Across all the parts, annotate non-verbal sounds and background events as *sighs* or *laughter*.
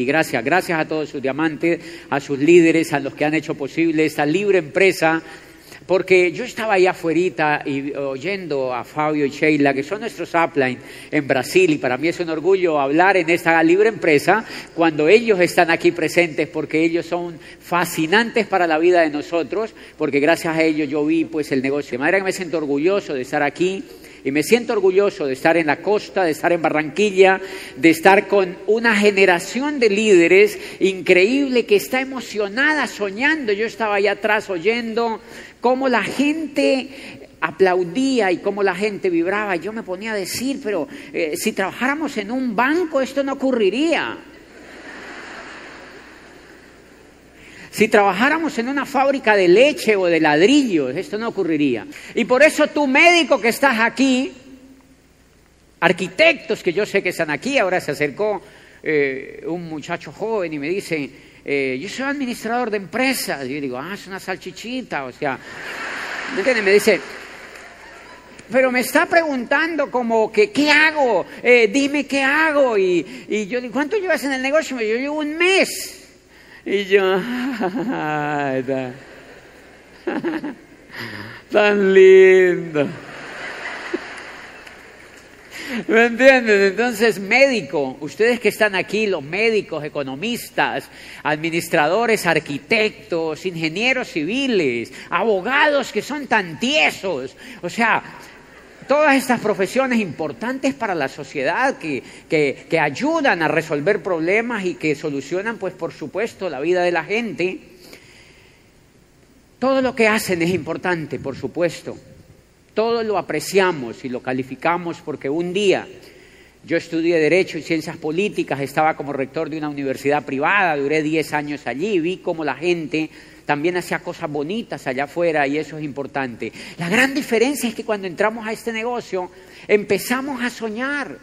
Y gracias, gracias a todos sus diamantes, a sus líderes, a los que han hecho posible esta libre empresa porque yo estaba ahí afuera y oyendo a Fabio y Sheila, que son nuestros upline en Brasil, y para mí es un orgullo hablar en esta libre empresa cuando ellos están aquí presentes, porque ellos son fascinantes para la vida de nosotros, porque gracias a ellos yo vi pues el negocio. De manera que me siento orgulloso de estar aquí y me siento orgulloso de estar en la costa, de estar en Barranquilla, de estar con una generación de líderes increíble que está emocionada, soñando. Yo estaba allá atrás oyendo cómo la gente aplaudía y cómo la gente vibraba. Yo me ponía a decir, pero eh, si trabajáramos en un banco esto no ocurriría. Si trabajáramos en una fábrica de leche o de ladrillos, esto no ocurriría. Y por eso tú médico que estás aquí, arquitectos que yo sé que están aquí, ahora se acercó eh, un muchacho joven y me dice, eh, yo soy administrador de empresas. Y yo digo, ah, es una salchichita, o sea, ¿me? Me dice, pero me está preguntando como que, ¿qué hago? Eh, dime qué hago. Y, y yo digo, ¿cuánto llevas en el negocio? Yo llevo un mes. Y yo, *laughs* *laughs* tan lindo. ¿Me entienden? Entonces, médico, ustedes que están aquí, los médicos, economistas, administradores, arquitectos, ingenieros civiles, abogados que son tan tiesos, o sea, todas estas profesiones importantes para la sociedad que, que, ayudan a resolver problemas y que solucionan, pues por supuesto, la vida de la gente. Todo lo que hacen es importante, por supuesto. Todo lo apreciamos y lo calificamos porque un día yo estudié Derecho y Ciencias Políticas, estaba como rector de una universidad privada, duré 10 años allí, vi cómo la gente también hacía cosas bonitas allá afuera y eso es importante. La gran diferencia es que cuando entramos a este negocio empezamos a soñar,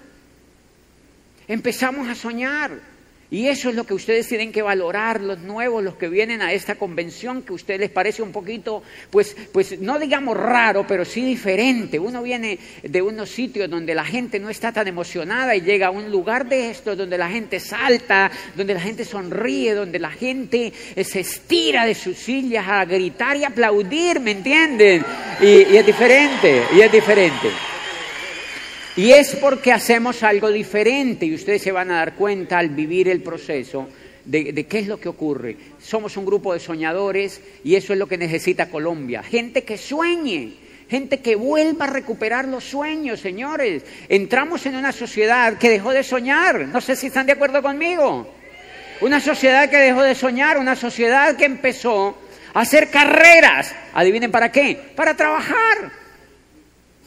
empezamos a soñar. Y eso es lo que ustedes tienen que valorar, los nuevos, los que vienen a esta convención, que a ustedes les parece un poquito, pues, pues no digamos raro, pero sí diferente. Uno viene de unos sitios donde la gente no está tan emocionada y llega a un lugar de esto donde la gente salta, donde la gente sonríe, donde la gente eh, se estira de sus sillas a gritar y aplaudir, ¿me entienden? y es diferente, y es diferente. Y es porque hacemos algo diferente y ustedes se van a dar cuenta al vivir el proceso de, qué es lo que ocurre. Somos un grupo de soñadores y eso es lo que necesita Colombia. Gente que sueñe, gente que vuelva a recuperar los sueños, señores. Entramos en una sociedad que dejó de soñar. No sé si están de acuerdo conmigo. Una sociedad que dejó de soñar, una sociedad que empezó a hacer carreras. Adivinen para qué. Para trabajar.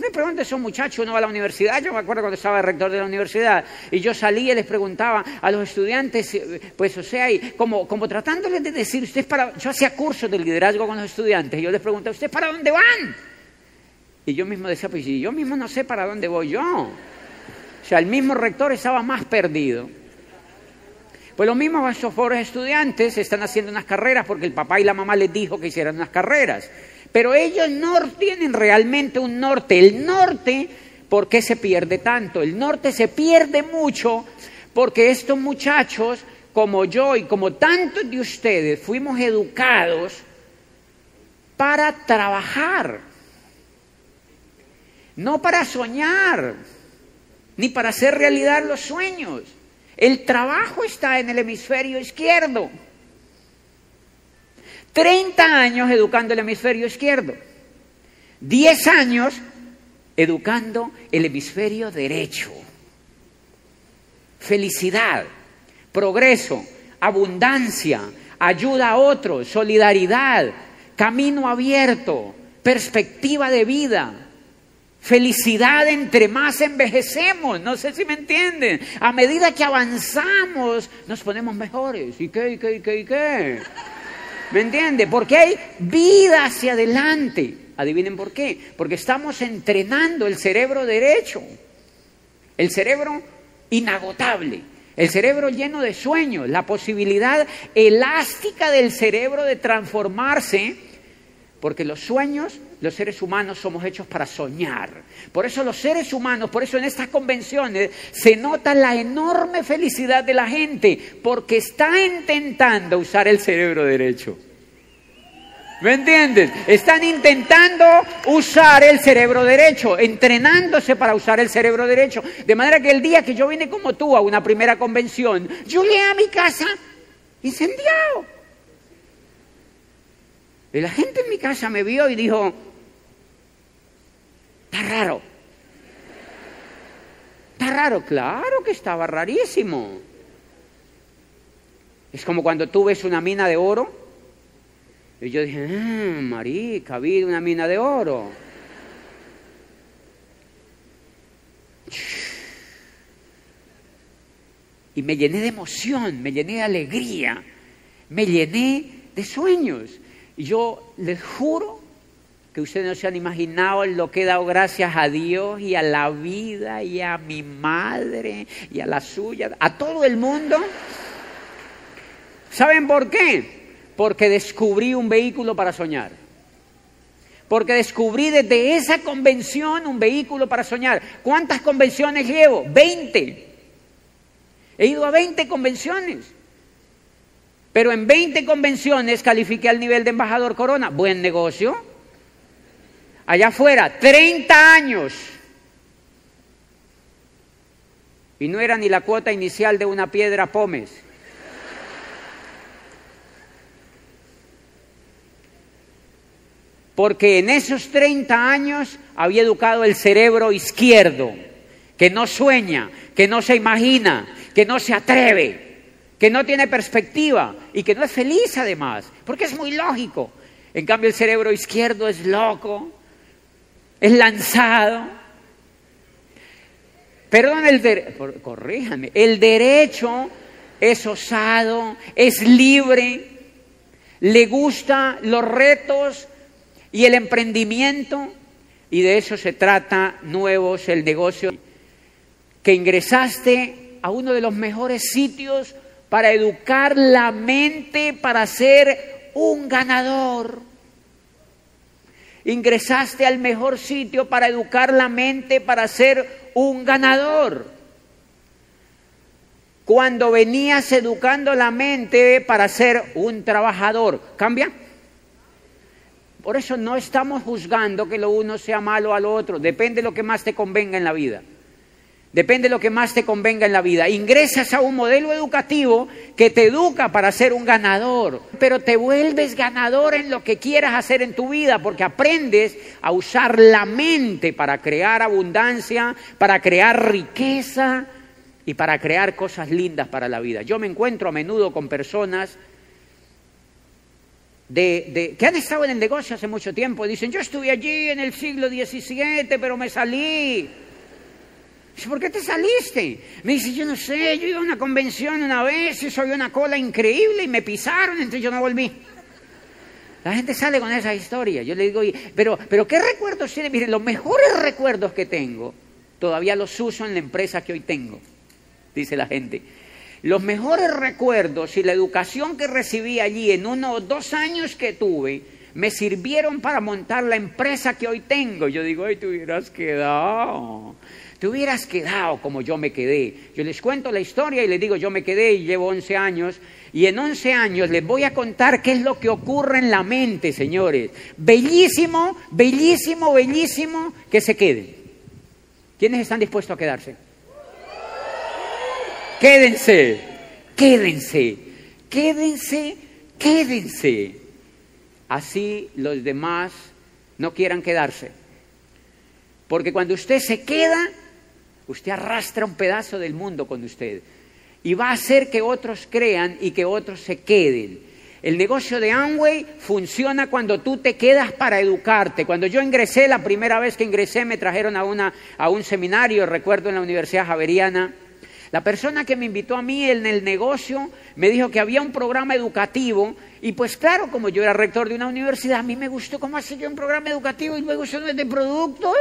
Me pregunto, esos muchachos, uno va a la universidad, yo me acuerdo cuando estaba rector de la universidad, y yo salía y les preguntaba a los estudiantes, eh, pues o sea, y como, como tratándoles de decir, usted para, yo hacía cursos de liderazgo con los estudiantes, y yo les preguntaba, ¿usted para dónde van? Y yo mismo decía, pues yo mismo no sé para dónde voy yo. O sea, el mismo rector estaba más perdido. Pues los mismos esos estudiantes están haciendo unas carreras porque el papá y la mamá les dijo que hicieran unas carreras. Pero ellos no tienen realmente un norte. El norte, ¿por qué se pierde tanto? El norte se pierde mucho porque estos muchachos, como yo y como tantos de ustedes, fuimos educados para trabajar, no para soñar, ni para hacer realidad los sueños. El trabajo está en el hemisferio izquierdo. 30 años educando el hemisferio izquierdo, 10 años educando el hemisferio derecho. Felicidad, progreso, abundancia, ayuda a otros, solidaridad, camino abierto, perspectiva de vida, Felicidad entre más envejecemos, no sé si me entienden. A medida que avanzamos, nos ponemos mejores. ¿Y qué, y qué, y qué, y qué? ¿Me entiende? Porque hay vida hacia adelante. Adivinen por qué. Porque estamos entrenando el cerebro derecho. El cerebro inagotable. El cerebro lleno de sueños. La posibilidad elástica del cerebro de transformarse Porque los sueños, los seres humanos somos hechos para soñar. Por eso los seres humanos, por eso en estas convenciones se nota la enorme felicidad de la gente, porque está intentando usar el cerebro derecho. ¿Me entiendes? Están intentando usar el cerebro derecho, entrenándose para usar el cerebro derecho. De manera que el día que yo vine como tú a una primera convención, yo llegué a mi casa incendiado. Y la gente en mi casa me vio y dijo, está raro. Está raro, claro que estaba rarísimo. Es como cuando tú ves una mina de oro. Y yo dije, ah, marica, vi una mina de oro. *sighs* Y me llené de emoción, me llené de alegría, me llené de sueños. Yo les juro que ustedes no se han imaginado lo que he dado gracias a Dios y a la vida y a mi madre y a la suya, a todo el mundo. ¿Saben por qué? Porque descubrí un vehículo para soñar. Porque descubrí desde esa convención un vehículo para soñar. ¿Cuántas convenciones llevo? 20. He ido a 20 convenciones. Pero en 20 convenciones califiqué al nivel de embajador corona. Buen negocio. Allá afuera, 30 años. Y no era ni la cuota inicial de una piedra pómez. Porque en esos 30 años había educado el cerebro izquierdo, que no sueña, que no se imagina, que no se atreve que no tiene perspectiva y que no es feliz además, porque es muy lógico. En cambio el cerebro izquierdo es loco, es lanzado. Perdón, el derecho, el derecho es osado, es libre, le gusta los retos y el emprendimiento, y de eso se trata nuevos, el negocio, que ingresaste a uno de los mejores sitios para educar la mente para ser un ganador. Ingresaste al mejor sitio para educar la mente para ser un ganador. Cuando venías educando la mente para ser un trabajador, ¿cambia? Por eso no estamos juzgando que lo uno sea malo al otro, depende de lo que más te convenga en la vida. Depende de lo que más te convenga en la vida. Ingresas a un modelo educativo que te educa para ser un ganador, pero te vuelves ganador en lo que quieras hacer en tu vida porque aprendes a usar la mente para crear abundancia, para crear riqueza y para crear cosas lindas para la vida. Yo me encuentro a menudo con personas de, que han estado en el negocio hace mucho tiempo y dicen, yo estuve allí en el siglo XVII, pero me salí. ¿Por qué te saliste? Me dice, yo no sé, yo iba a una convención una vez y soy una cola increíble y me pisaron, entonces yo no volví. La gente sale con esa historia. Yo le digo, pero, pero ¿qué recuerdos tiene? Miren, los mejores recuerdos que tengo, todavía los uso en la empresa que hoy tengo, dice la gente. Los mejores recuerdos y la educación que recibí allí en uno o dos años que tuve, me sirvieron para montar la empresa que hoy tengo. Yo digo, ay, te hubieras quedado te hubieras quedado como yo me quedé. Yo les cuento la historia y les digo, yo me quedé y llevo 11 años. Y en 11 años les voy a contar qué es lo que ocurre en la mente, señores. Bellísimo, bellísimo, bellísimo que se queden. ¿Quiénes están dispuestos a quedarse? Quédense, quédense, quédense, quédense. Así los demás no quieran quedarse. Porque cuando usted se queda, Usted arrastra un pedazo del mundo con usted y va a hacer que otros crean y que otros se queden. El negocio de Amway funciona cuando tú te quedas para educarte. Cuando yo ingresé, la primera vez que ingresé, me trajeron a, una, a un seminario, recuerdo en la Universidad Javeriana. La persona que me invitó a mí en el negocio me dijo que había un programa educativo y pues claro, como yo era rector de una universidad, a mí me gustó cómo hace yo un programa educativo y luego son de productos.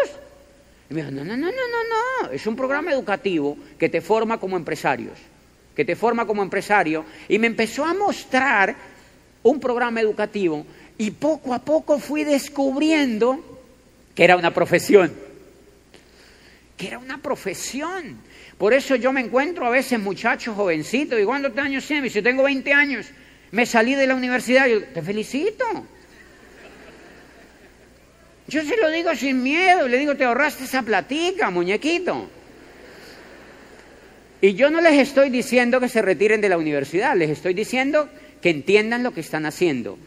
Y me dijo, no, no, no, no, no, no, es un programa educativo que te forma como empresarios, que te forma como empresario. Y me empezó a mostrar un programa educativo Y poco a poco fui descubriendo que era una profesión. Que era una profesión. Por eso yo me encuentro a veces muchachos jovencitos. ¿Y cuántos años tienes? Si tengo 20 años, me salí de la universidad. Yo, te felicito. Yo se lo digo sin miedo. Le digo, te ahorraste esa platica, muñequito. Y yo no les estoy diciendo que se retiren de la universidad. Les estoy diciendo que entiendan lo que están haciendo